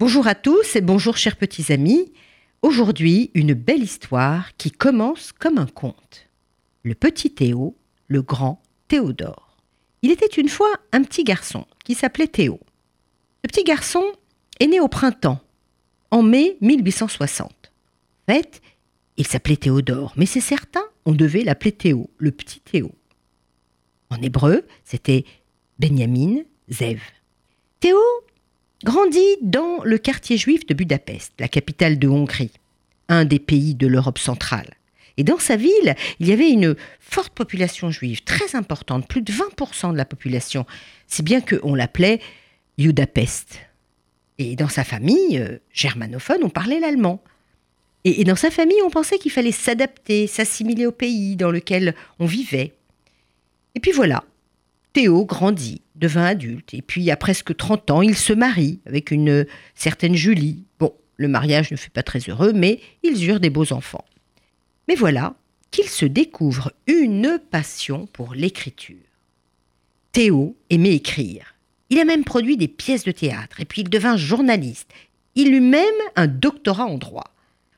Bonjour à tous et bonjour chers petits amis. Aujourd'hui, une belle histoire qui commence comme un conte. Le petit Théo, le grand Théodore. Il était une fois un petit garçon qui s'appelait Théo. Ce petit garçon est né au printemps, en mai 1860. En fait, il s'appelait Théodore, mais c'est certain, on devait l'appeler Théo, le petit Théo. En hébreu, c'était Benjamin Zev. Théo grandit dans le quartier juif de Budapest, la capitale de Hongrie, un des pays de l'Europe centrale. Et dans sa ville, il y avait une forte population juive, très importante, plus de 20% de la population, si bien qu'on l'appelait Budapest. Et dans sa famille, euh, germanophone, on parlait l'allemand. Et, et dans sa famille, on pensait qu'il fallait s'adapter, s'assimiler au pays dans lequel on vivait. Et puis voilà, Théo grandit, devint adulte, et puis à presque 30 ans, il se marie avec une certaine Julie. Bon, le mariage ne fut pas très heureux, mais ils eurent des beaux enfants. Mais voilà qu'il se découvre une passion pour l'écriture. Théo aimait écrire. Il a même produit des pièces de théâtre, et puis il devint journaliste. Il eut même un doctorat en droit.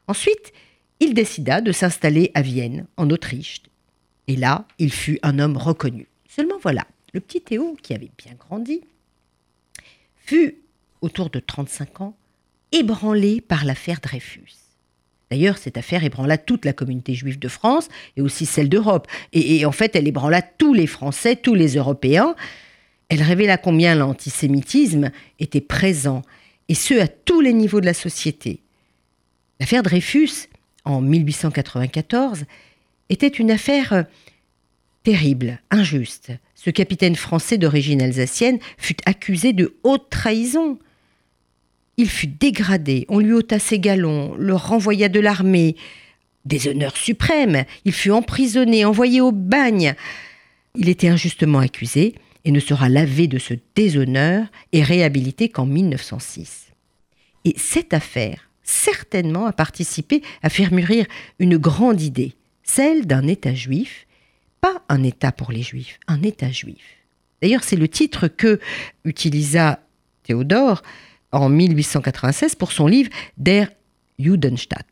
Ensuite, il décida de s'installer à Vienne, en Autriche. Et là, il fut un homme reconnu. Seulement voilà, le petit Théo, qui avait bien grandi, fut, autour de 35 ans, ébranlé par l'affaire Dreyfus. D'ailleurs, cette affaire ébranla toute la communauté juive de France et aussi celle d'Europe. Et, en fait, elle ébranla tous les Français, tous les Européens. Elle révéla combien l'antisémitisme était présent, et ce à tous les niveaux de la société. L'affaire Dreyfus, en 1894, était une affaire terrible, injuste. Ce capitaine français d'origine alsacienne fut accusé de haute trahison. Il fut dégradé, on lui ôta ses galons, le renvoya de l'armée. Des honneurs suprêmes, il fut emprisonné, envoyé au bagne. Il était injustement accusé et ne sera lavé de ce déshonneur et réhabilité qu'en 1906. Et cette affaire, certainement, a participé à faire mûrir une grande idée, celle d'un État juif pas un État pour les Juifs, un État juif. D'ailleurs, c'est le titre que utilisa Théodore en 1896 pour son livre Der Judenstaat.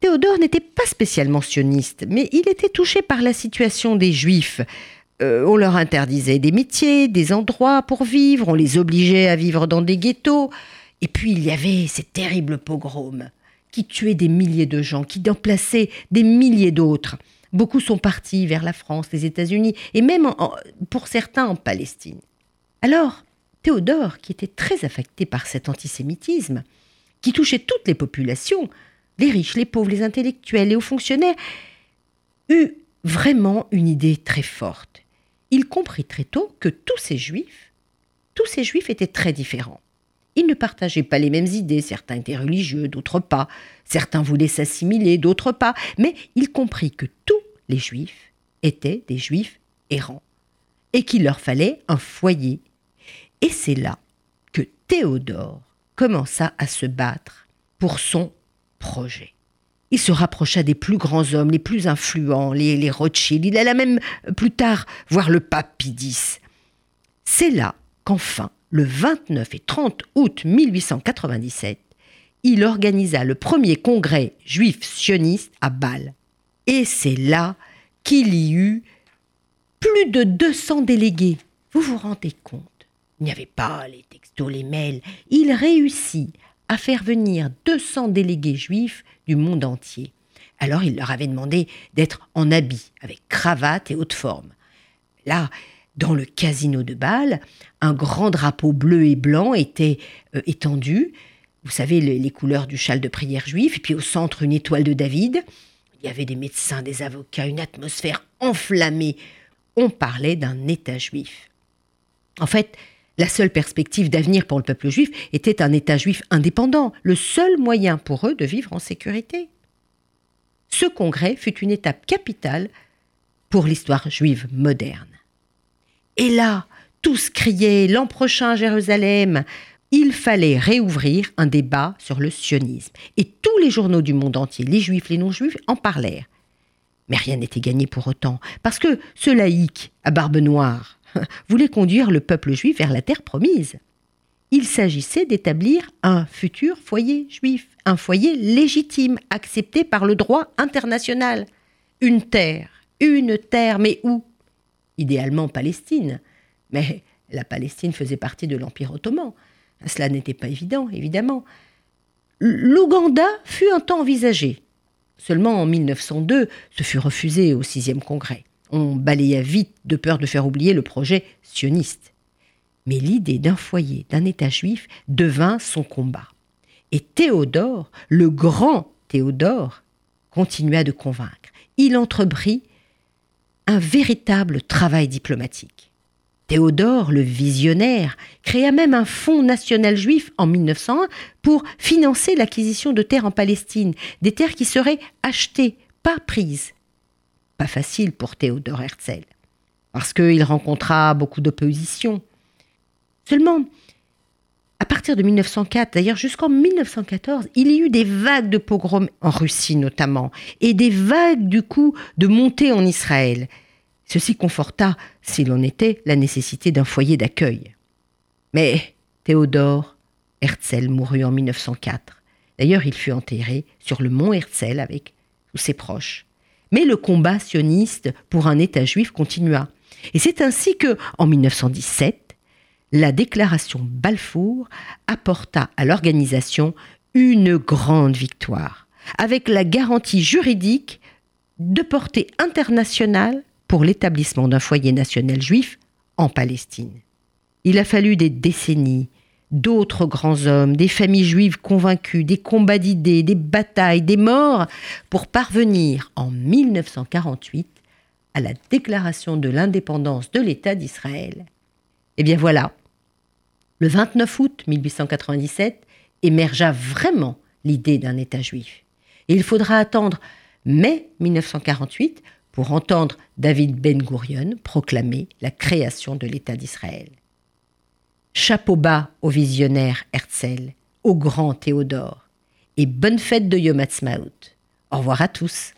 Théodore n'était pas spécialement sioniste, mais il était touché par la situation des Juifs. Euh, on leur interdisait des métiers, des endroits pour vivre, on les obligeait à vivre dans des ghettos. Et puis il y avait ces terribles pogroms qui tuaient des milliers de gens, qui déplaçaient des milliers d'autres. Beaucoup sont partis vers la France, les États-Unis et même pour certains en Palestine. Alors, Théodore, qui était très affecté par cet antisémitisme, qui touchait toutes les populations, les riches, les pauvres, les intellectuels, les hauts fonctionnaires, eut vraiment une idée très forte. Il comprit très tôt que tous ces juifs, tous ces juifs étaient très différents. Ils ne partageaient pas les mêmes idées, certains étaient religieux, d'autres pas, certains voulaient s'assimiler, d'autres pas, mais il comprit que les juifs étaient des juifs errants, et qu'il leur fallait un foyer. Et c'est là que Théodore commença à se battre pour son projet. Il se rapprocha des plus grands hommes, les plus influents, les, les Rothschild. Il alla même plus tard voir le pape Pie C'est là qu'enfin, le 29 et 30 août 1897, il organisa le premier congrès juif sioniste à Bâle. Et c'est là qu'il y eut plus de 200 délégués. Vous vous rendez compte? Il n'y avait pas les textos, les mails. Il réussit à faire venir 200 délégués juifs du monde entier. Alors il leur avait demandé d'être en habit, avec cravate et haute forme. Là, dans le casino de Bâle, un grand drapeau bleu et blanc était euh, étendu. Vous savez, les, couleurs du châle de prière juif, et puis au centre, une étoile de David. Il y avait des médecins, des avocats, une atmosphère enflammée. On parlait d'un État juif. En fait, la seule perspective d'avenir pour le peuple juif était un État juif indépendant, le seul moyen pour eux de vivre en sécurité. Ce congrès fut une étape capitale pour l'histoire juive moderne. Et là, tous criaient l'an prochain Jérusalem. Il fallait réouvrir un débat sur le sionisme. Et tous les journaux du monde entier, les juifs, les non-juifs, en parlèrent. Mais rien n'était gagné pour autant, parce que ce laïc, à barbe noire, voulait conduire le peuple juif vers la terre promise. il s'agissait d'établir un futur foyer juif, un foyer légitime, accepté par le droit international. Une terre, une terre, mais où? Idéalement Palestine. Mais la Palestine faisait partie de l'Empire ottoman. Cela n'était pas évident, évidemment. L'Ouganda fut un temps envisagé. Seulement en 1902, ce fut refusé au sixième congrès. On balaya vite de peur de faire oublier le projet sioniste. Mais l'idée d'un foyer, d'un État juif, devint son combat. Et Théodore, le grand Théodore, continua de convaincre. Il entreprit un véritable travail diplomatique. Théodore, le visionnaire, créa même un fonds national juif en 1901 pour financer l'acquisition de terres en Palestine, des terres qui seraient achetées, pas prises. Pas facile pour Théodore Herzl, parce qu'il rencontra beaucoup d'opposition. Seulement, à partir de 1904, d'ailleurs jusqu'en 1914, il y eut des vagues de pogroms en Russie notamment, et des vagues du coup de montée en Israël. Ceci conforta, s'il en était, la nécessité d'un foyer d'accueil. Mais Théodore Herzl mourut en 1904. D'ailleurs, il fut enterré sur le mont Herzl avec tous ses proches. Mais le combat sioniste pour un État juif continua. Et c'est ainsi que, en 1917, la déclaration Balfour apporta à l'organisation une grande victoire, avec la garantie juridique de portée internationale pour l'établissement d'un foyer national juif en Palestine. Il a fallu des décennies, d'autres grands hommes, des familles juives convaincues, des combats d'idées, des batailles, des morts, pour parvenir en 1948 à la déclaration de l'indépendance de l'État d'Israël. Eh bien voilà, le 29 août 1897 émergea vraiment l'idée d'un État juif. Et il faudra attendre mai 1948 pour entendre David Ben Gurion proclamer la création de l'État d'Israël. Chapeau bas au visionnaire Herzl, au grand Théodore, et bonne fête de Yom Ha'atzmaut. Au revoir à tous.